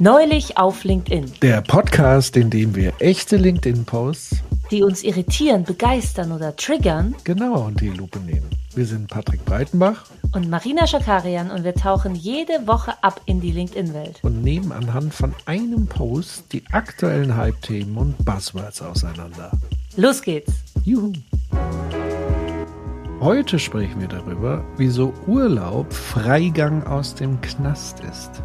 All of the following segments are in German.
Neulich auf LinkedIn. Der Podcast, in dem wir echte LinkedIn-Posts, die uns irritieren, begeistern oder triggern, genau unter die Lupe nehmen. Wir sind Patrick Breitenbach und Marina Schakarian und wir tauchen jede Woche ab in die LinkedIn-Welt und nehmen anhand von einem Post die aktuellen Hype-Themen und Buzzwords auseinander. Los geht's! Juhu! Heute sprechen wir darüber, wieso Urlaub Freigang aus dem Knast ist.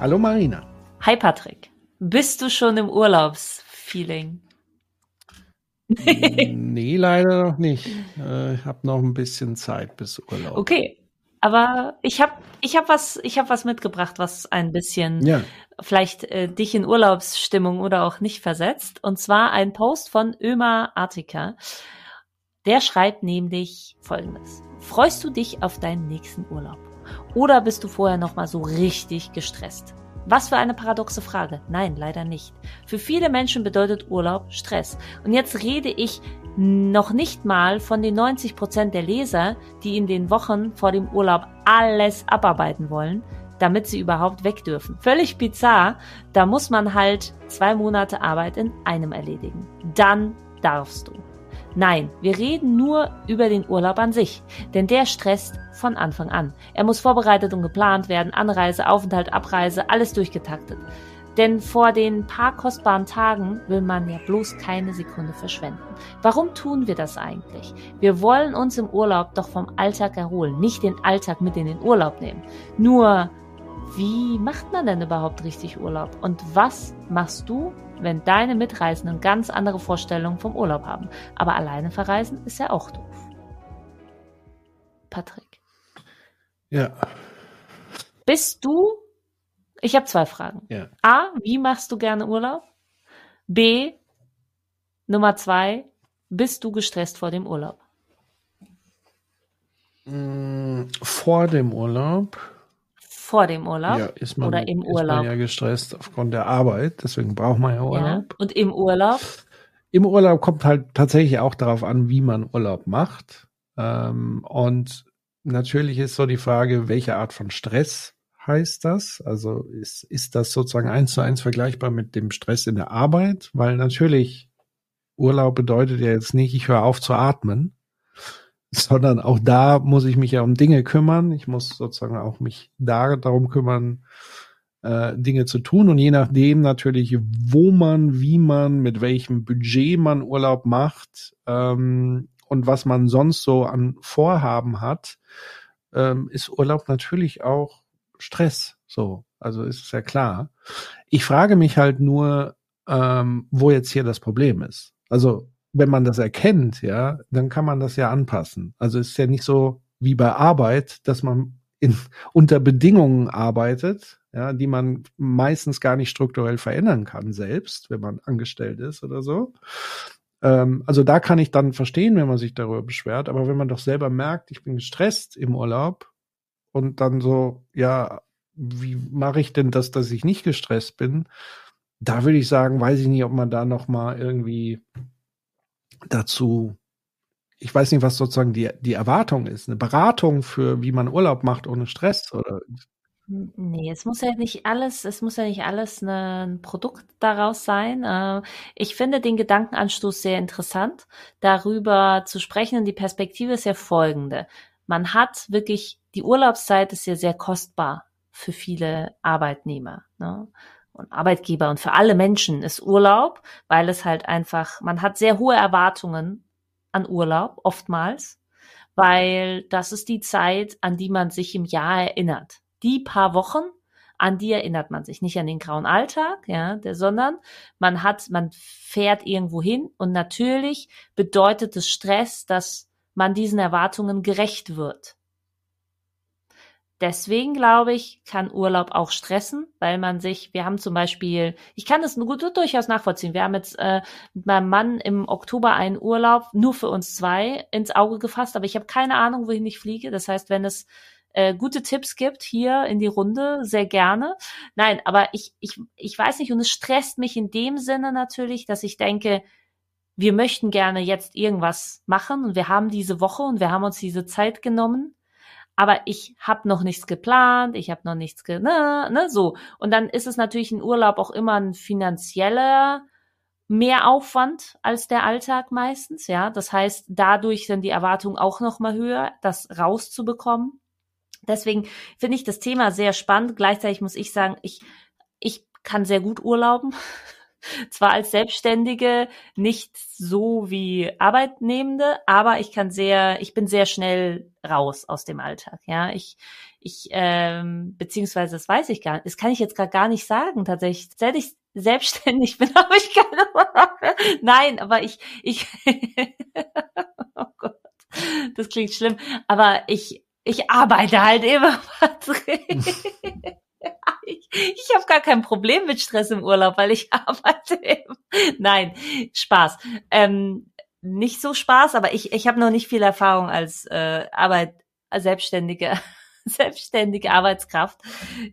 Hallo Marina. Hi Patrick. Bist du schon im Urlaubsfeeling? nee, leider noch nicht. Äh, ich habe noch ein bisschen Zeit bis Urlaub. Okay, aber ich habe ich hab was ich habe was mitgebracht, was ein bisschen ja. vielleicht äh, dich in Urlaubsstimmung oder auch nicht versetzt. Und zwar ein Post von Ömer Artika. Der schreibt nämlich Folgendes: Freust du dich auf deinen nächsten Urlaub? Oder bist du vorher noch mal so richtig gestresst? Was für eine paradoxe Frage. Nein, leider nicht. Für viele Menschen bedeutet Urlaub Stress. Und jetzt rede ich noch nicht mal von den 90 Prozent der Leser, die in den Wochen vor dem Urlaub alles abarbeiten wollen, damit sie überhaupt weg dürfen. Völlig bizarr. Da muss man halt zwei Monate Arbeit in einem erledigen. Dann darfst du. Nein, wir reden nur über den Urlaub an sich, denn der stresst von Anfang an. Er muss vorbereitet und geplant werden, Anreise, Aufenthalt, Abreise, alles durchgetaktet. Denn vor den paar kostbaren Tagen will man ja bloß keine Sekunde verschwenden. Warum tun wir das eigentlich? Wir wollen uns im Urlaub doch vom Alltag erholen, nicht den Alltag mit in den Urlaub nehmen. Nur, wie macht man denn überhaupt richtig Urlaub? Und was machst du, wenn deine Mitreisenden ganz andere Vorstellungen vom Urlaub haben. Aber alleine verreisen ist ja auch doof. Patrick. Ja. Bist du, ich habe zwei Fragen. Ja. A, wie machst du gerne Urlaub? B, Nummer zwei, bist du gestresst vor dem Urlaub? Mm, vor dem Urlaub vor dem Urlaub ja, ist man, oder im ist Urlaub? Man ja gestresst aufgrund der Arbeit, deswegen braucht man ja Urlaub. Ja. Und im Urlaub? Im Urlaub kommt halt tatsächlich auch darauf an, wie man Urlaub macht. Ähm, und natürlich ist so die Frage, welche Art von Stress heißt das? Also ist, ist das sozusagen eins zu eins vergleichbar mit dem Stress in der Arbeit? Weil natürlich Urlaub bedeutet ja jetzt nicht, ich höre auf zu atmen, sondern auch da muss ich mich ja um Dinge kümmern. Ich muss sozusagen auch mich da darum kümmern, äh, Dinge zu tun. Und je nachdem natürlich, wo man, wie man, mit welchem Budget man Urlaub macht ähm, und was man sonst so an Vorhaben hat, ähm, ist Urlaub natürlich auch Stress. So, also ist es ja klar. Ich frage mich halt nur, ähm, wo jetzt hier das Problem ist. Also wenn man das erkennt, ja, dann kann man das ja anpassen. Also es ist ja nicht so wie bei Arbeit, dass man in, unter Bedingungen arbeitet, ja, die man meistens gar nicht strukturell verändern kann selbst, wenn man angestellt ist oder so. Ähm, also da kann ich dann verstehen, wenn man sich darüber beschwert, aber wenn man doch selber merkt, ich bin gestresst im Urlaub und dann so, ja, wie mache ich denn das, dass ich nicht gestresst bin? Da würde ich sagen, weiß ich nicht, ob man da noch mal irgendwie dazu, ich weiß nicht, was sozusagen die, die Erwartung ist. Eine Beratung für, wie man Urlaub macht ohne Stress oder? Nee, es muss ja nicht alles, es muss ja nicht alles ein Produkt daraus sein. Äh, ich finde den Gedankenanstoß sehr interessant, darüber zu sprechen. Und die Perspektive ist ja folgende. Man hat wirklich, die Urlaubszeit ist ja sehr kostbar für viele Arbeitnehmer. Ne? Und Arbeitgeber und für alle Menschen ist Urlaub, weil es halt einfach, man hat sehr hohe Erwartungen an Urlaub, oftmals, weil das ist die Zeit, an die man sich im Jahr erinnert. Die paar Wochen, an die erinnert man sich. Nicht an den grauen Alltag, ja, der, sondern man hat, man fährt irgendwo hin und natürlich bedeutet es Stress, dass man diesen Erwartungen gerecht wird. Deswegen glaube ich, kann Urlaub auch stressen, weil man sich, wir haben zum Beispiel, ich kann das gut, durchaus nachvollziehen. Wir haben jetzt äh, mit meinem Mann im Oktober einen Urlaub nur für uns zwei ins Auge gefasst, aber ich habe keine Ahnung, wohin ich fliege. Das heißt, wenn es äh, gute Tipps gibt hier in die Runde, sehr gerne. Nein, aber ich, ich, ich weiß nicht und es stresst mich in dem Sinne natürlich, dass ich denke, wir möchten gerne jetzt irgendwas machen und wir haben diese Woche und wir haben uns diese Zeit genommen, aber ich habe noch nichts geplant, ich habe noch nichts, ge ne, ne, so. Und dann ist es natürlich ein Urlaub auch immer ein finanzieller Mehraufwand als der Alltag meistens, ja. Das heißt, dadurch sind die Erwartungen auch noch mal höher, das rauszubekommen. Deswegen finde ich das Thema sehr spannend. Gleichzeitig muss ich sagen, ich, ich kann sehr gut urlauben. Zwar als Selbstständige nicht so wie Arbeitnehmende, aber ich kann sehr, ich bin sehr schnell raus aus dem Alltag. Ja, ich, ich, ähm, beziehungsweise das weiß ich gar nicht, das kann ich jetzt gerade gar nicht sagen tatsächlich. Seit ich selbstständig bin, habe ich keine Urlaube. Nein, aber ich, ich, oh Gott, das klingt schlimm, aber ich, ich arbeite halt immer, Patrick. ich ich habe gar kein Problem mit Stress im Urlaub, weil ich arbeite. Nein, Spaß. Ähm, nicht so Spaß, aber ich, ich habe noch nicht viel Erfahrung als äh, Arbeit, selbstständige selbstständige Arbeitskraft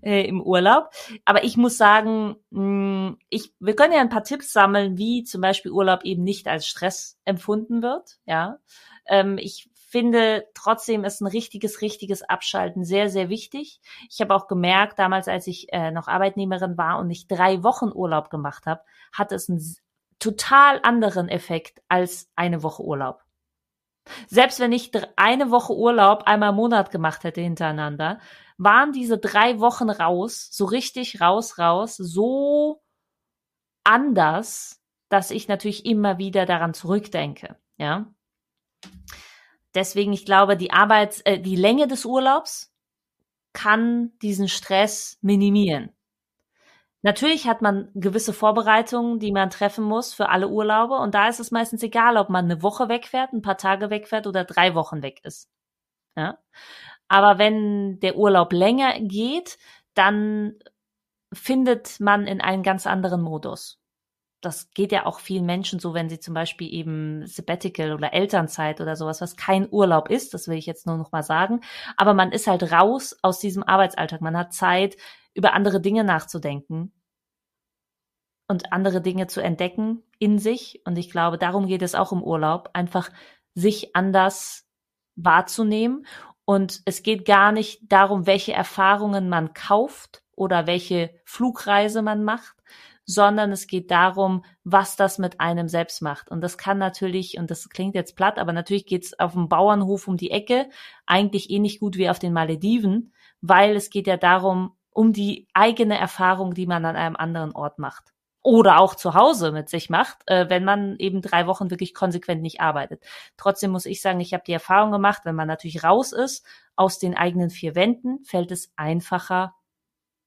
äh, im Urlaub. Aber ich muss sagen, mh, hm, ich, wir können ja ein paar Tipps sammeln, wie zum Beispiel Urlaub eben nicht als Stress empfunden wird. Ja, ähm, ich finde trotzdem ist ein richtiges, richtiges Abschalten sehr, sehr wichtig. Ich habe auch gemerkt, damals, als ich äh, noch Arbeitnehmerin war und nicht drei Wochen Urlaub gemacht habe, hat es einen total anderen Effekt als eine Woche Urlaub. Selbst wenn ich eine Woche Urlaub einmal im Monat gemacht hätte hintereinander, waren diese drei Wochen raus, so richtig raus, raus, so anders, dass ich natürlich immer wieder daran zurückdenke, ja. Deswegen, ich glaube, die Arbeits, äh, die Länge des Urlaubs kann diesen Stress minimieren. Natürlich hat man gewisse Vorbereitungen, die man treffen muss für alle Urlaube. Und da ist es meistens egal, ob man eine Woche wegfährt, ein paar Tage wegfährt oder drei Wochen weg ist. Ja? Aber wenn der Urlaub länger geht, dann findet man in einen ganz anderen Modus das geht ja auch vielen Menschen so, wenn sie zum Beispiel eben Sabbatical oder Elternzeit oder sowas, was kein Urlaub ist, das will ich jetzt nur noch mal sagen. Aber man ist halt raus aus diesem Arbeitsalltag. Man hat Zeit, über andere Dinge nachzudenken und andere Dinge zu entdecken in sich. Und ich glaube, darum geht es auch im Urlaub, einfach sich anders wahrzunehmen. Und es geht gar nicht darum, welche Erfahrungen man kauft oder welche Flugreise man macht, sondern es geht darum, was das mit einem selbst macht. Und das kann natürlich, und das klingt jetzt platt, aber natürlich geht's auf dem Bauernhof um die Ecke eigentlich ähnlich gut wie auf den Malediven, weil es geht ja darum, um die eigene Erfahrung, die man an einem anderen Ort macht. Oder auch zu Hause mit sich macht, äh, wenn man eben drei Wochen wirklich konsequent nicht arbeitet. Trotzdem muss ich sagen, ich habe die Erfahrung gemacht, wenn man natürlich raus ist aus den eigenen vier Wänden, fällt es einfacher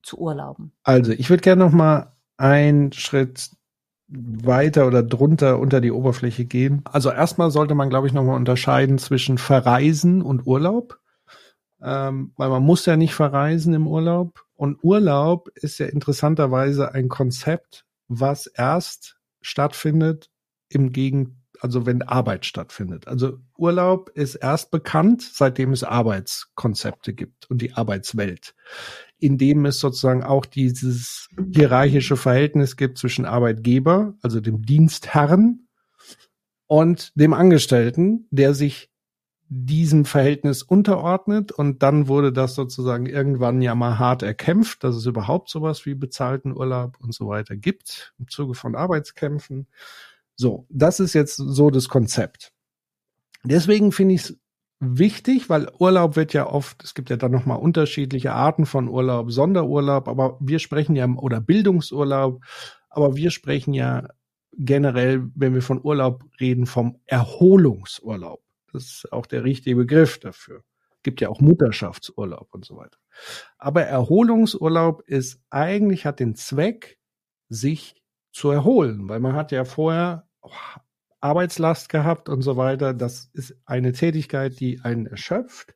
zu urlauben. Also ich würde gerne noch mal ein Schritt weiter oder drunter unter die Oberfläche gehen. Also erstmal sollte man, glaube ich, nochmal unterscheiden zwischen Verreisen und Urlaub. Ähm, weil man muss ja nicht verreisen im Urlaub. Und Urlaub ist ja interessanterweise ein Konzept, was erst stattfindet im Gegen, also wenn Arbeit stattfindet. Also Urlaub ist erst bekannt, seitdem es Arbeitskonzepte gibt und die Arbeitswelt in dem es sozusagen auch dieses hierarchische Verhältnis gibt zwischen Arbeitgeber, also dem Dienstherrn, und dem Angestellten, der sich diesem Verhältnis unterordnet und dann wurde das sozusagen irgendwann ja mal hart erkämpft, dass es überhaupt sowas wie bezahlten Urlaub und so weiter gibt im Zuge von Arbeitskämpfen. So, das ist jetzt so das Konzept. Deswegen finde ich es wichtig, weil Urlaub wird ja oft, es gibt ja dann nochmal unterschiedliche Arten von Urlaub, Sonderurlaub, aber wir sprechen ja, oder Bildungsurlaub, aber wir sprechen ja generell, wenn wir von Urlaub reden, vom Erholungsurlaub. Das ist auch der richtige Begriff dafür. Gibt ja auch Mutterschaftsurlaub und so weiter. Aber Erholungsurlaub ist eigentlich hat den Zweck, sich zu erholen, weil man hat ja vorher Arbeitslast gehabt und so weiter. Das ist eine Tätigkeit, die einen erschöpft.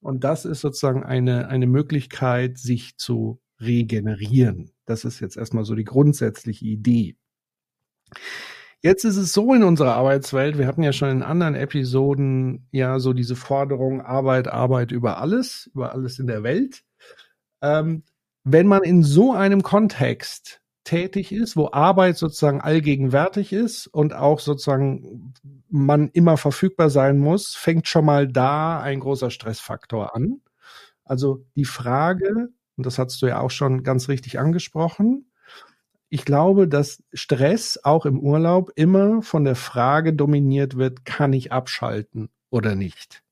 Und das ist sozusagen eine, eine Möglichkeit, sich zu regenerieren. Das ist jetzt erstmal so die grundsätzliche Idee. Jetzt ist es so in unserer Arbeitswelt, wir hatten ja schon in anderen Episoden ja so diese Forderung Arbeit, Arbeit über alles, über alles in der Welt. Ähm, wenn man in so einem Kontext tätig ist, wo Arbeit sozusagen allgegenwärtig ist und auch sozusagen man immer verfügbar sein muss, fängt schon mal da ein großer Stressfaktor an. Also die Frage, und das hast du ja auch schon ganz richtig angesprochen, ich glaube, dass Stress auch im Urlaub immer von der Frage dominiert wird, kann ich abschalten oder nicht?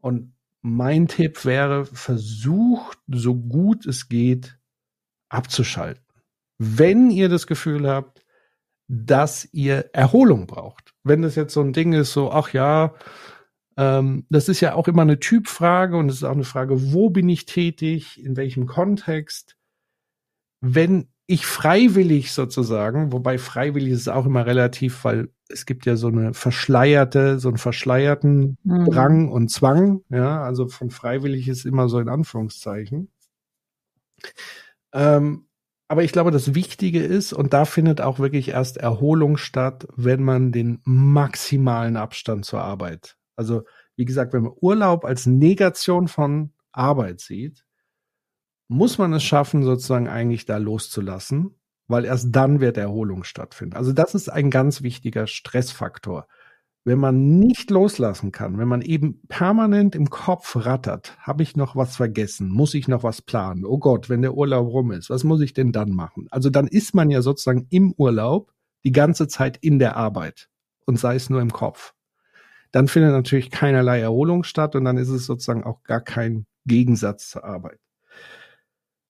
Und mein Tipp wäre, versucht so gut es geht abzuschalten. Wenn ihr das Gefühl habt, dass ihr Erholung braucht. Wenn das jetzt so ein Ding ist, so, ach ja, ähm, das ist ja auch immer eine Typfrage und es ist auch eine Frage, wo bin ich tätig, in welchem Kontext. Wenn ich freiwillig sozusagen, wobei freiwillig ist auch immer relativ, weil es gibt ja so eine verschleierte, so einen verschleierten mhm. Drang und Zwang, ja, also von freiwillig ist immer so in Anführungszeichen. Ähm, aber ich glaube, das Wichtige ist, und da findet auch wirklich erst Erholung statt, wenn man den maximalen Abstand zur Arbeit. Also, wie gesagt, wenn man Urlaub als Negation von Arbeit sieht, muss man es schaffen, sozusagen eigentlich da loszulassen, weil erst dann wird Erholung stattfinden. Also das ist ein ganz wichtiger Stressfaktor. Wenn man nicht loslassen kann, wenn man eben permanent im Kopf rattert, habe ich noch was vergessen, muss ich noch was planen? Oh Gott, wenn der Urlaub rum ist, was muss ich denn dann machen? Also dann ist man ja sozusagen im Urlaub die ganze Zeit in der Arbeit und sei es nur im Kopf. Dann findet natürlich keinerlei Erholung statt und dann ist es sozusagen auch gar kein Gegensatz zur Arbeit.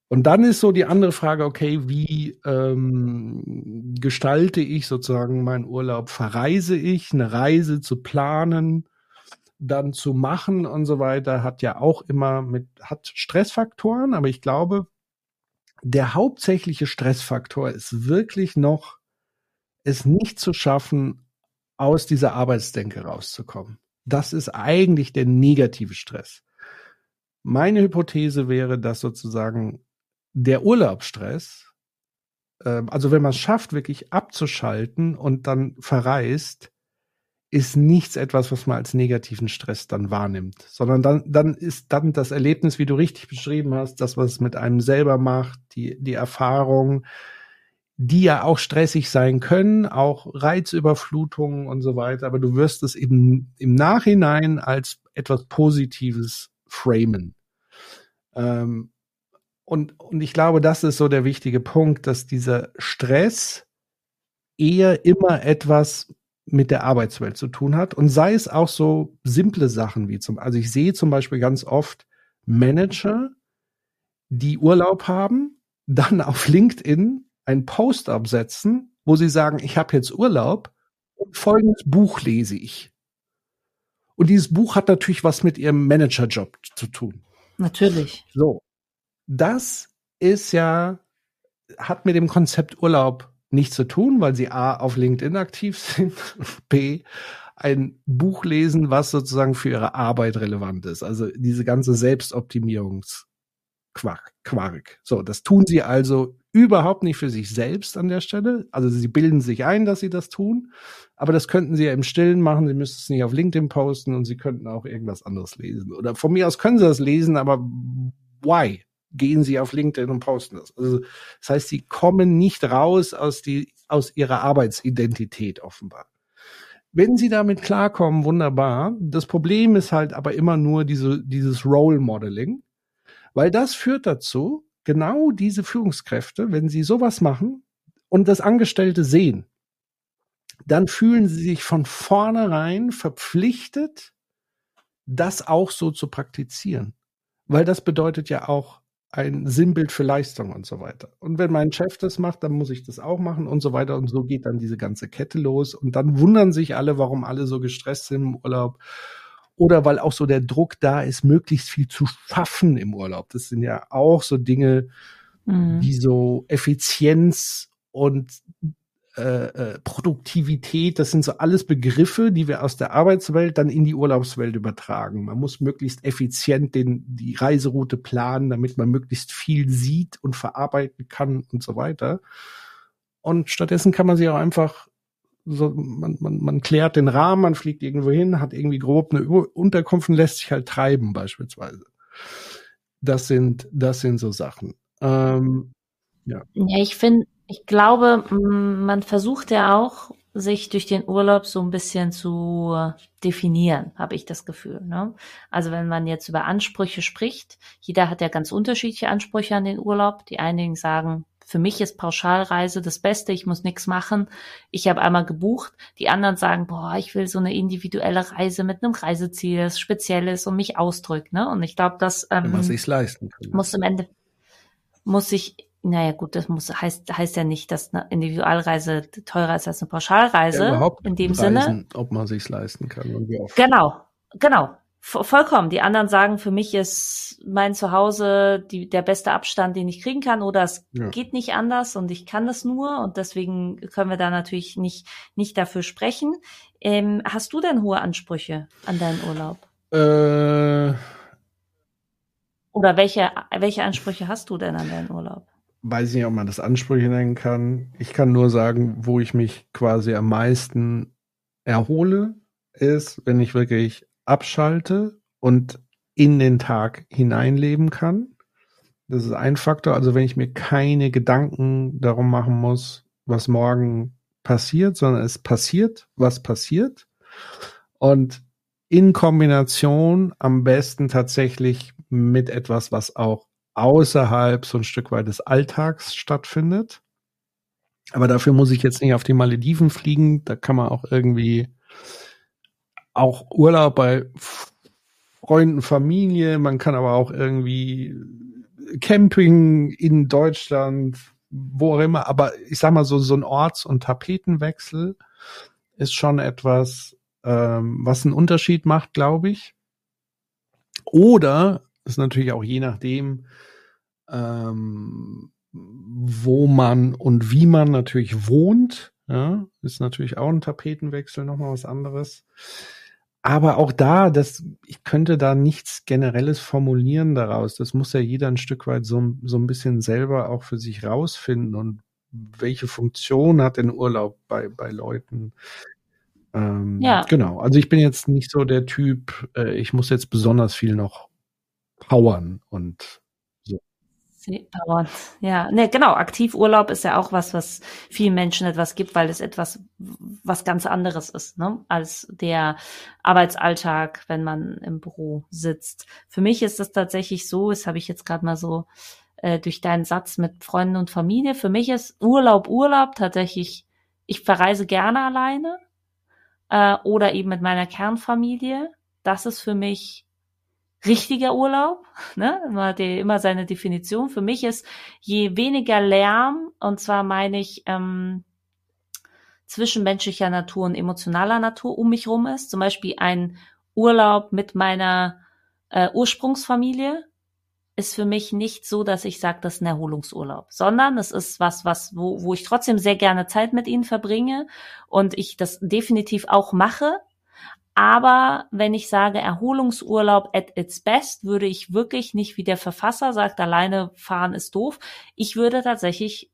Und dann ist so die andere Frage, okay, wie ähm, gestalte ich sozusagen meinen Urlaub? Verreise ich, eine Reise zu planen, dann zu machen und so weiter, hat ja auch immer mit, hat Stressfaktoren, aber ich glaube, der hauptsächliche Stressfaktor ist wirklich noch, es nicht zu schaffen, aus dieser Arbeitsdenke rauszukommen. Das ist eigentlich der negative Stress. Meine Hypothese wäre, dass sozusagen der Urlaubsstress, äh, also wenn man es schafft, wirklich abzuschalten und dann verreist, ist nichts etwas, was man als negativen Stress dann wahrnimmt, sondern dann, dann ist dann das Erlebnis, wie du richtig beschrieben hast, das, was es mit einem selber macht, die, die Erfahrung, die ja auch stressig sein können, auch Reizüberflutungen und so weiter, aber du wirst es eben im Nachhinein als etwas Positives framen. Ähm, und, und ich glaube, das ist so der wichtige Punkt, dass dieser Stress eher immer etwas mit der Arbeitswelt zu tun hat und sei es auch so simple Sachen wie zum, also ich sehe zum Beispiel ganz oft Manager, die Urlaub haben, dann auf LinkedIn einen Post absetzen, wo sie sagen, ich habe jetzt Urlaub und folgendes Buch lese ich. Und dieses Buch hat natürlich was mit ihrem Managerjob zu tun. Natürlich. So das ist ja, hat mit dem Konzept Urlaub nichts zu tun, weil sie A auf LinkedIn aktiv sind, B ein Buch lesen, was sozusagen für ihre Arbeit relevant ist. Also diese ganze Selbstoptimierungsquark. Quark. So, das tun sie also überhaupt nicht für sich selbst an der Stelle. Also sie bilden sich ein, dass sie das tun, aber das könnten sie ja im Stillen machen. Sie müssten es nicht auf LinkedIn posten und sie könnten auch irgendwas anderes lesen. Oder von mir aus können sie das lesen, aber why? Gehen sie auf LinkedIn und posten das. Also das heißt, sie kommen nicht raus aus die aus ihrer Arbeitsidentität offenbar. Wenn sie damit klarkommen, wunderbar. Das Problem ist halt aber immer nur diese, dieses Role Modeling, weil das führt dazu, genau diese Führungskräfte, wenn sie sowas machen und das Angestellte sehen, dann fühlen sie sich von vornherein verpflichtet, das auch so zu praktizieren. Weil das bedeutet ja auch, ein Sinnbild für Leistung und so weiter. Und wenn mein Chef das macht, dann muss ich das auch machen und so weiter. Und so geht dann diese ganze Kette los. Und dann wundern sich alle, warum alle so gestresst sind im Urlaub. Oder weil auch so der Druck da ist, möglichst viel zu schaffen im Urlaub. Das sind ja auch so Dinge, mhm. wie so Effizienz und äh, äh, Produktivität, das sind so alles Begriffe, die wir aus der Arbeitswelt dann in die Urlaubswelt übertragen. Man muss möglichst effizient den, die Reiseroute planen, damit man möglichst viel sieht und verarbeiten kann und so weiter. Und stattdessen kann man sich auch einfach so, man, man, man klärt den Rahmen, man fliegt irgendwo hin, hat irgendwie grob eine Unterkunft und lässt sich halt treiben, beispielsweise. Das sind, das sind so Sachen. Ähm, ja. ja, ich finde, Ich glaube, man versucht ja auch, sich durch den Urlaub so ein bisschen zu definieren, habe ich das Gefühl. Ne? Also wenn man jetzt über Ansprüche spricht, jeder hat ja ganz unterschiedliche Ansprüche an den Urlaub. Die einigen sagen, für mich ist Pauschalreise das Beste, ich muss nichts machen. Ich habe einmal gebucht. Die anderen sagen, boah, ich will so eine individuelle Reise mit einem Reiseziel, das Spezielles und mich ausdrückt. Ne? Und ich glaube, das ähm, man sich's leisten muss im Ende muss ich naja, gut, das muss, heißt, heißt ja nicht, dass eine Individualreise teurer ist als eine Pauschalreise. Ja, überhaupt in dem Reisen, Sinne. Ob man sich's leisten kann und wie oft. Genau, genau. Vollkommen. Die anderen sagen, für mich ist mein Zuhause die, der beste Abstand, den ich kriegen kann, oder es ja. geht nicht anders und ich kann das nur und deswegen können wir da natürlich nicht, nicht dafür sprechen. Ähm, hast du denn hohe Ansprüche an deinen Urlaub? Äh, oder welche, welche Ansprüche hast du denn an deinen Urlaub? Weiß ich nicht, ob man das Ansprüche nennen kann. Ich kann nur sagen, wo ich mich quasi am meisten erhole, ist, wenn ich wirklich abschalte und in den Tag hineinleben kann. Das ist ein Faktor. Also wenn ich mir keine Gedanken darum machen muss, was morgen passiert, sondern es passiert, was passiert. Und in Kombination am besten tatsächlich mit etwas, was auch außerhalb so ein Stück weit des Alltags stattfindet. Aber dafür muss ich jetzt nicht auf die Malediven fliegen. Da kann man auch irgendwie auch Urlaub bei Freunden, Familie. Man kann aber auch irgendwie Camping in Deutschland, wo auch immer. Aber ich sag mal so, so ein Orts- und Tapetenwechsel ist schon etwas, ähm, was einen Unterschied macht, glaube ich. Oder ist natürlich auch je nachdem, ähm, wo man und wie man natürlich wohnt. Ja, ist natürlich auch ein Tapetenwechsel nochmal was anderes. Aber auch da, das, ich könnte da nichts Generelles formulieren daraus. Das muss ja jeder ein Stück weit so, so ein bisschen selber auch für sich rausfinden und welche Funktion hat denn Urlaub bei, bei Leuten? Ähm, ja. Genau. Also ich bin jetzt nicht so der Typ, äh, ich muss jetzt besonders viel noch powern und so. Powern. Ja, ne, genau. Aktivurlaub ist ja auch was, was vielen Menschen etwas gibt, weil es etwas, was ganz anderes ist, ne, als der Arbeitsalltag, wenn man im Büro sitzt. Für mich ist das tatsächlich so, das habe ich jetzt gerade mal so äh, durch deinen Satz mit Freunden und Familie. Für mich ist Urlaub Urlaub tatsächlich, ich verreise gerne alleine äh, oder eben mit meiner Kernfamilie. Das ist für mich richtiger Urlaub, ne? Immer, die, immer seine Definition. Für mich ist, je weniger Lärm, und zwar meine ich ähm, zwischenmenschlicher Natur und emotionaler Natur um mich rum ist, zum Beispiel ein Urlaub mit meiner äh, Ursprungsfamilie, ist für mich nicht so, dass ich sage, das ist ein Erholungsurlaub, sondern es ist was, was, wo, wo ich trotzdem sehr gerne Zeit mit ihnen verbringe und ich das definitiv auch mache, aber wenn ich sage Erholungsurlaub at its best, würde ich wirklich nicht, wie der Verfasser sagt, alleine fahren ist doof. Ich würde tatsächlich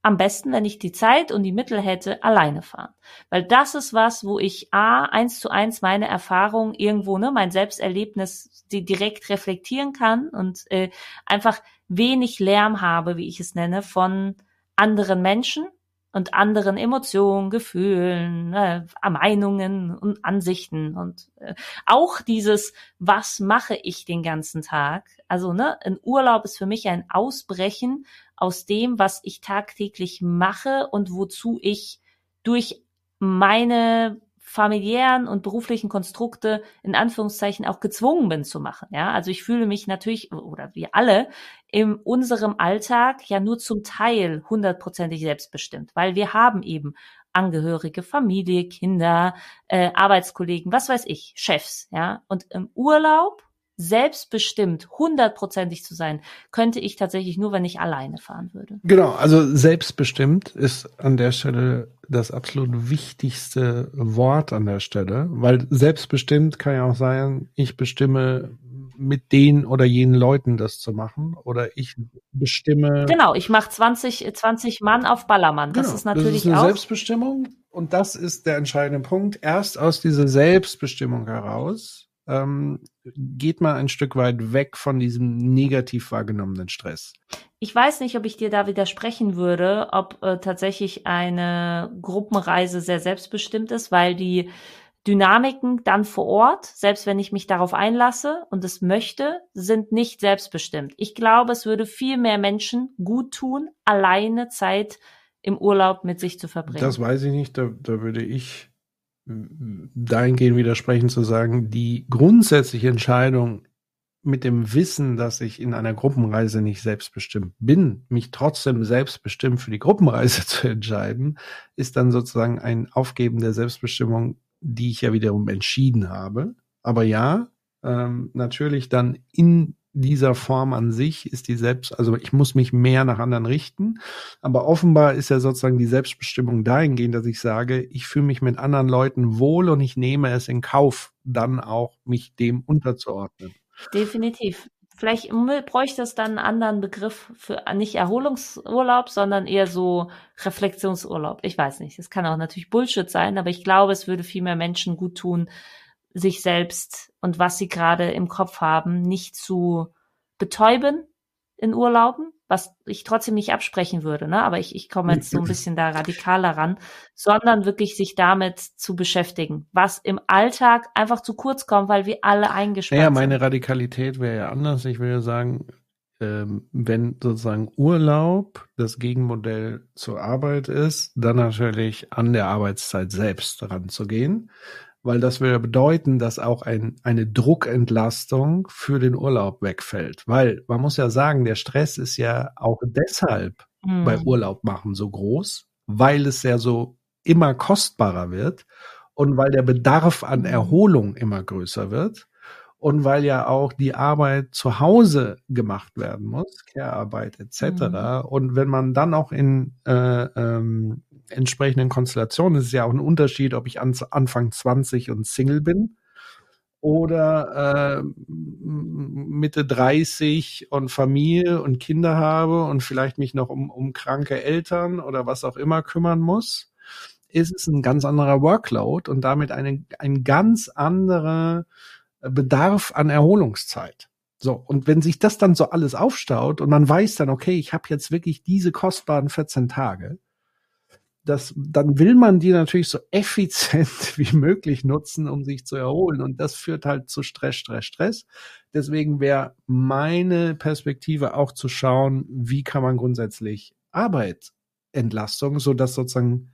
am besten, wenn ich die Zeit und die Mittel hätte, alleine fahren. Weil das ist was, wo ich A, eins zu eins meine Erfahrung irgendwo, ne, mein Selbsterlebnis die direkt reflektieren kann und äh, einfach wenig Lärm habe, wie ich es nenne, von anderen Menschen und anderen Emotionen, Gefühlen, äh, Meinungen und Ansichten und äh, auch dieses, was mache ich den ganzen Tag? Also ne, ein Urlaub ist für mich ein Ausbrechen aus dem, was ich tagtäglich mache und wozu ich durch meine familiären und beruflichen Konstrukte in Anführungszeichen auch gezwungen bin zu machen. Ja, also ich fühle mich natürlich oder wir alle in unserem Alltag ja nur zum Teil hundertprozentig selbstbestimmt, weil wir haben eben Angehörige, Familie, Kinder, äh, Arbeitskollegen, was weiß ich, Chefs, ja. Und im Urlaub selbstbestimmt, hundertprozentig zu sein, könnte ich tatsächlich nur, wenn ich alleine fahren würde. Genau, also selbstbestimmt ist an der Stelle das absolut wichtigste Wort an der Stelle, weil selbstbestimmt kann ja auch sein, ich bestimme mit den oder jenen Leuten das zu machen oder ich bestimme. Genau, ich mache 20, 20 Mann auf Ballermann. Das genau, ist natürlich das ist eine auch Selbstbestimmung und das ist der entscheidende Punkt. Erst aus dieser Selbstbestimmung heraus ähm, geht man ein Stück weit weg von diesem negativ wahrgenommenen Stress. ich weiß nicht, ob ich dir da widersprechen würde, ob äh, tatsächlich eine Gruppenreise sehr selbstbestimmt ist, weil die Dynamiken dann vor Ort, selbst wenn ich mich darauf einlasse und es möchte, sind nicht selbstbestimmt. Ich glaube, es würde viel mehr Menschen gut tun, alleine Zeit im Urlaub mit sich zu verbringen. Das weiß ich nicht, da, da würde ich dahingehend widersprechen zu sagen, die grundsätzliche Entscheidung, mit dem Wissen, dass ich in einer Gruppenreise nicht selbstbestimmt bin, mich trotzdem selbstbestimmt für die Gruppenreise zu entscheiden, ist dann sozusagen ein Aufgeben der Selbstbestimmung, die ich ja wiederum entschieden habe. Aber ja, ähm, natürlich dann in dieser Form an sich ist die Selbst, also ich muss mich mehr nach anderen richten. Aber offenbar ist ja sozusagen die Selbstbestimmung dahingehend, dass ich sage, ich fühle mich mit anderen Leuten wohl und ich nehme es in Kauf, dann auch mich dem unterzuordnen. Definitiv. Vielleicht bräuchte es dann einen anderen Begriff für nicht Erholungsurlaub, sondern eher so Reflexionsurlaub. Ich weiß nicht. Es kann auch natürlich Bullshit sein, aber ich glaube, es würde viel mehr Menschen gut tun, sich selbst und was sie gerade im Kopf haben, nicht zu betäuben in Urlauben, was ich trotzdem nicht absprechen würde, ne? Aber ich, ich komme jetzt so ein bisschen da radikaler ran, sondern wirklich sich damit zu beschäftigen, was im Alltag einfach zu kurz kommt, weil wir alle naja, sind. Ja, meine Radikalität wäre ja anders. Ich würde sagen, ähm, wenn sozusagen Urlaub das Gegenmodell zur Arbeit ist, dann natürlich an der Arbeitszeit selbst ranzugehen weil das würde bedeuten, dass auch ein, eine Druckentlastung für den Urlaub wegfällt. Weil man muss ja sagen, der Stress ist ja auch deshalb mhm. bei Urlaub machen so groß, weil es ja so immer kostbarer wird und weil der Bedarf an. Erholung immer größer wird und weil ja auch die Arbeit zu Hause gemacht werden muss, Care-Arbeit etc. Mhm. Und wenn man dann auch in äh, ähm, entsprechenden Konstellationen. Es ist ja auch ein Unterschied, ob ich an, Anfang 20 und Single bin oder äh, Mitte 30 und Familie und Kinder habe und vielleicht mich noch um, um kranke Eltern oder was auch immer kümmern muss, ist es ein ganz anderer Workload und damit eine, ein ganz anderer Bedarf an Erholungszeit. So, und wenn sich das dann so alles aufstaut und man weiß dann, okay, ich habe jetzt wirklich diese kostbaren 14 Tage, das, dann will man die natürlich so effizient wie möglich nutzen, um sich zu erholen. Und das führt halt zu Stress, Stress, Stress. Deswegen wäre meine Perspektive auch zu schauen, wie kann man grundsätzlich Arbeitentlastung, so dass sozusagen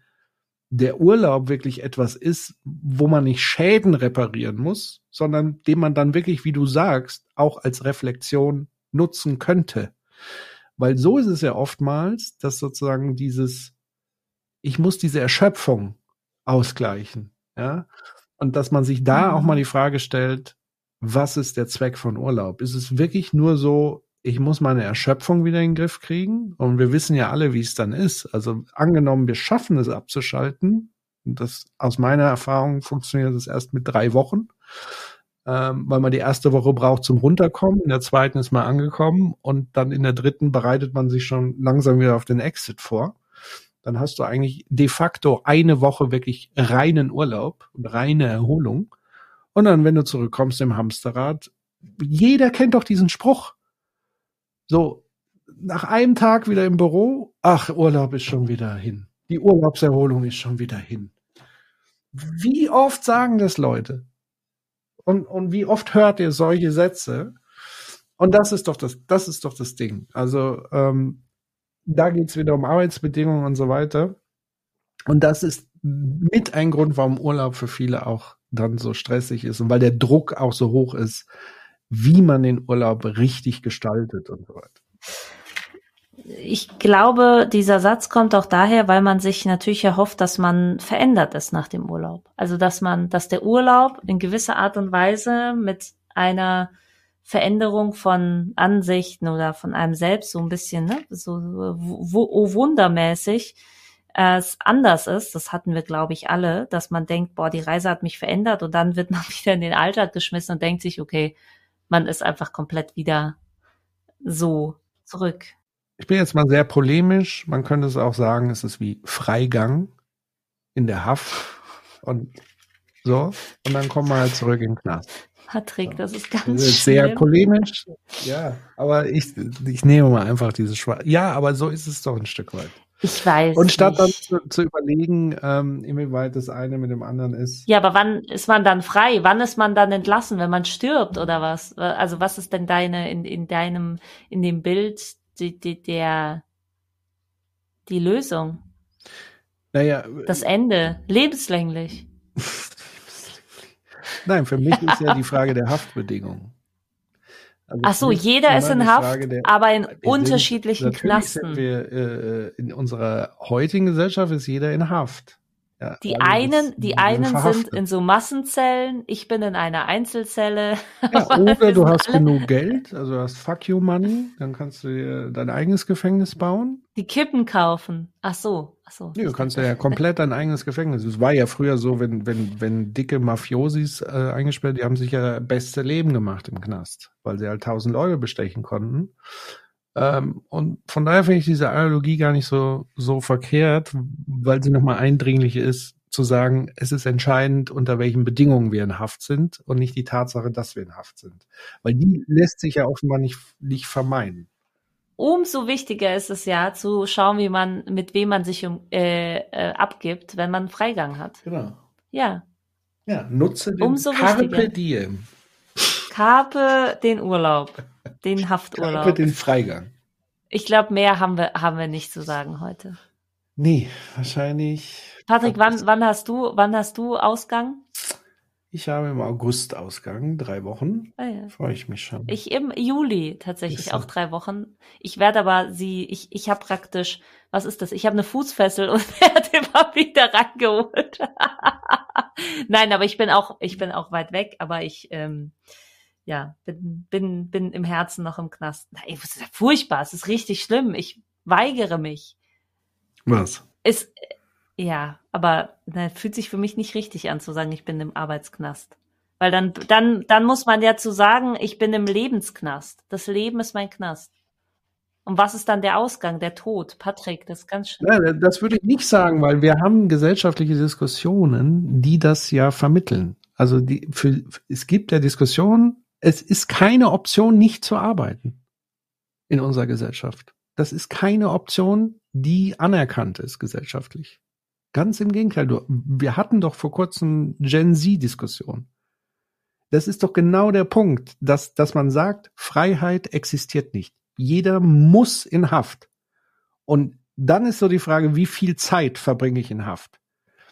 der Urlaub wirklich etwas ist, wo man nicht Schäden reparieren muss, sondern den man dann wirklich, wie du sagst, auch als Reflexion nutzen könnte. Weil so ist es ja oftmals, dass sozusagen dieses ich muss diese Erschöpfung ausgleichen. Ja. Und dass man sich da auch mal mhm. die Frage stellt, was ist der Zweck von Urlaub? Ist es wirklich nur so, ich muss meine Erschöpfung wieder in den Griff kriegen? Und wir wissen ja alle, wie es dann ist. Also angenommen, wir schaffen es abzuschalten. Das aus meiner Erfahrung funktioniert das erst mit drei Wochen, ähm, weil man die erste Woche braucht zum Runterkommen, in der zweiten ist man angekommen und dann in der dritten bereitet man sich schon langsam wieder auf den Exit vor dann hast du eigentlich de facto eine Woche wirklich reinen Urlaub und reine Erholung. Und dann, wenn du zurückkommst im Hamsterrad, jeder kennt doch diesen Spruch. So, nach einem Tag wieder im Büro, ach, Urlaub ist schon wieder hin. Die Urlaubserholung ist schon wieder hin. Wie oft sagen das Leute? Und, und wie oft hört ihr solche Sätze? Und das ist doch das, das ist doch das Ding. Also ähm, da geht es wieder um Arbeitsbedingungen und so weiter. Und das ist mit ein Grund, warum Urlaub für viele auch dann so stressig ist und weil der Druck auch so hoch ist, wie man den Urlaub richtig gestaltet und so weiter. Ich glaube, dieser Satz kommt auch daher, weil man sich natürlich erhofft, dass man verändert ist nach dem Urlaub. Also, dass man, dass der Urlaub in gewisser Art und Weise mit einer Veränderung von Ansichten oder von einem selbst so ein bisschen, ne, so wo, oh wundermäßig äh, es anders ist. Das hatten wir, glaube ich, alle, dass man denkt, boah, die Reise hat mich verändert und dann wird man wieder in den Alltag geschmissen und denkt sich, okay, man ist einfach komplett wieder so zurück. Ich bin jetzt mal sehr polemisch. Man könnte es auch sagen, es ist wie Freigang in der Haft und so. Und dann kommen wir halt zurück in den Knast. Patrick, das ist ganz das ist sehr polemisch. Ja, aber ich, ich nehme mal einfach dieses Schwarz. Ja, aber so ist es doch ein Stück weit. Ich weiß. Und statt dann zu, zu überlegen, ähm, inwieweit das eine mit dem anderen ist. Ja, aber wann ist man dann frei? Wann ist man dann entlassen, wenn man stirbt oder was? Also was ist denn deine in, in deinem in dem Bild die, die, der die Lösung? Naja, das Ende lebenslänglich. Nein, für mich ist ja die Frage der Haftbedingungen. Also Ach so, jeder ist in Haft, der, aber in unterschiedlichen sind, Knasten. Sind wir, äh, in unserer heutigen Gesellschaft ist jeder in Haft. Ja, die einen, die einen sind in so Massenzellen, ich bin in einer Einzelzelle. Ja, oder du hast alle. genug Geld, also du hast Fuck You Money, dann kannst du dir dein eigenes Gefängnis bauen. Die Kippen kaufen. Ach so, ach so. Nee, du kannst ja komplett dein eigenes Gefängnis. Es war ja früher so, wenn, wenn, wenn dicke Mafiosis äh, eingesperrt, die haben sich ja beste Leben gemacht im Knast, weil sie halt tausend Leute bestechen konnten. Ähm, und von daher finde ich diese Analogie gar nicht so, so verkehrt, weil sie nochmal eindringlich ist, zu sagen, es ist entscheidend, unter welchen Bedingungen wir in Haft sind und nicht die Tatsache, dass wir in Haft sind. Weil die lässt sich ja offenbar nicht, nicht vermeiden. Umso wichtiger ist es ja, zu schauen, wie man, mit wem man sich um, äh, äh, abgibt, wenn man Freigang hat. Genau. Ja. Ja, nutze den Umso Carpe wichtiger. Diem. Carpe den Urlaub. Den Hafturlaub. Carpe den Freigang. Ich glaube, mehr haben wir, haben wir nicht zu sagen heute. Nee, wahrscheinlich. Patrick, wann, wann hast du, wann hast du Ausgang? Ich habe im August Ausgang, drei Wochen. Ah, ja. Freue ich mich schon. Ich im Juli tatsächlich auch drei Wochen. Ich werde aber sie, ich, ich habe praktisch, was ist das? Ich habe eine Fußfessel und werde immer wieder rangeholt. Nein, aber ich bin auch, ich bin auch weit weg, aber ich, ähm, ja, bin, bin, bin im Herzen noch im Knast. Nein, das ist ja furchtbar, es ist richtig schlimm. Ich weigere mich. Was? Ist, ja, aber na, fühlt sich für mich nicht richtig an zu sagen, ich bin im Arbeitsknast. Weil dann, dann, dann muss man ja zu sagen, ich bin im Lebensknast. Das Leben ist mein Knast. Und was ist dann der Ausgang, der Tod? Patrick, das ist ganz schön. Ja, das würde ich nicht sagen, weil wir haben gesellschaftliche Diskussionen, die das ja vermitteln. Also die, für, es gibt ja Diskussionen, es ist keine Option, nicht zu arbeiten in unserer Gesellschaft. Das ist keine Option, die anerkannt ist gesellschaftlich. Ganz im Gegenteil. Wir hatten doch vor kurzem Gen Z-Diskussion. Das ist doch genau der Punkt, dass, dass man sagt, Freiheit existiert nicht. Jeder muss in Haft. Und dann ist so die Frage, wie viel Zeit verbringe ich in Haft?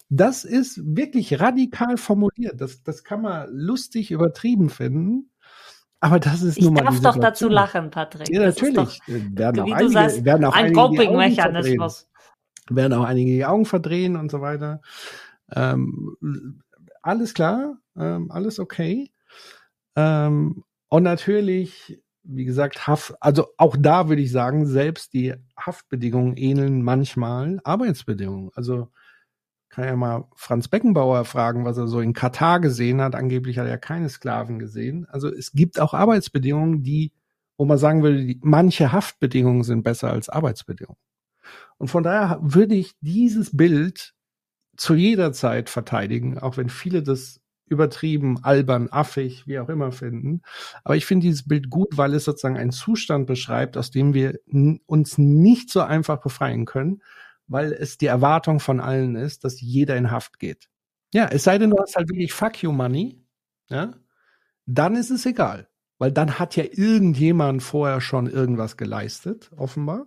Das ist wirklich radikal formuliert. Das, das kann man lustig übertrieben finden. Aber das ist ich nun mal darf doch dazu lachen, Patrick. Ja, natürlich. Doch, werden auch einige, sagst, werden auch ein Coping-Mechanismus. Werden auch einige die Augen verdrehen und so weiter. Ähm, alles klar, ähm, alles okay. Ähm, und natürlich, wie gesagt, Haft, also auch da würde ich sagen, selbst die Haftbedingungen ähneln manchmal Arbeitsbedingungen. Also kann ja mal Franz Beckenbauer fragen, was er so in Katar gesehen hat. Angeblich hat er keine Sklaven gesehen. Also es gibt auch Arbeitsbedingungen, die, wo man sagen würde, manche Haftbedingungen sind besser als Arbeitsbedingungen. Und von daher würde ich dieses Bild zu jeder Zeit verteidigen, auch wenn viele das übertrieben, albern, affig, wie auch immer finden. Aber ich finde dieses Bild gut, weil es sozusagen einen Zustand beschreibt, aus dem wir uns nicht so einfach befreien können, weil es die Erwartung von allen ist, dass jeder in Haft geht. Ja, es sei denn, du hast halt wirklich Fuck you Money, ja, dann ist es egal, weil dann hat ja irgendjemand vorher schon irgendwas geleistet, offenbar,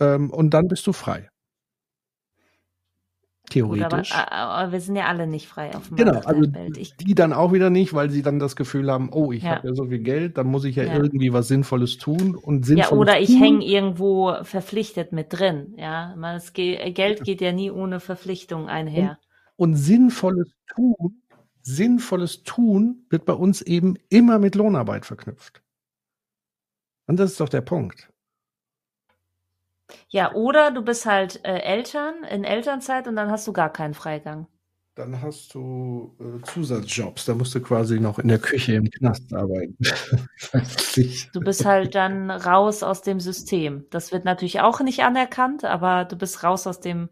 ähm, und dann bist du frei. Theoretisch. Gut, aber, aber, wir sind ja alle nicht frei auf dem Genau, also ich, die dann auch wieder nicht, weil sie dann das Gefühl haben, oh, ich ja. habe ja so viel Geld, dann muss ich ja, ja, irgendwie was Sinnvolles tun und Sinnvolles Ja, oder ich hänge irgendwo verpflichtet mit drin, ja. Das Geld geht ja nie ohne Verpflichtung einher. Und, und Sinnvolles tun, Sinnvolles tun wird bei uns eben immer mit Lohnarbeit verknüpft. Und das ist doch der Punkt. Ja, oder du bist halt äh, Eltern in Elternzeit und dann hast du gar keinen Freigang. Dann hast du äh, Zusatzjobs. Da musst du quasi noch in der Küche im Knast arbeiten. du bist halt dann raus aus dem System. Das wird natürlich auch nicht anerkannt, aber du bist raus aus dem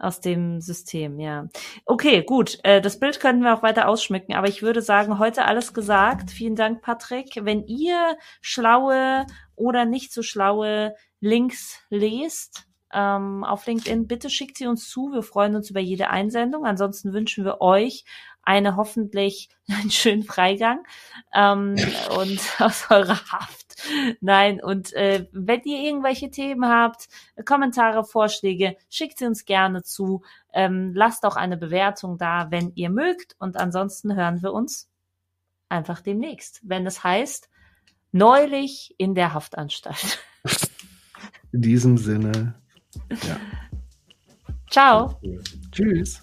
aus dem System, ja. Okay, gut. Äh, das Bild könnten wir auch weiter ausschmücken, aber ich würde sagen, heute alles gesagt. Vielen Dank, Patrick. Wenn ihr schlaue oder nicht so schlaue Links lest, ähm, auf LinkedIn, bitte schickt sie uns zu. Wir freuen uns über jede Einsendung. Ansonsten wünschen wir euch eine hoffentlich einen schönen Freigang ähm, und aus eurer Haft. Nein, und äh, wenn ihr irgendwelche Themen habt, Kommentare, Vorschläge, schickt sie uns gerne zu. Ähm, lasst auch eine Bewertung da, wenn ihr mögt. Und ansonsten hören wir uns einfach demnächst, wenn es heißt, neulich in der Haftanstalt. In diesem Sinne, ja. Ciao. Tschüss.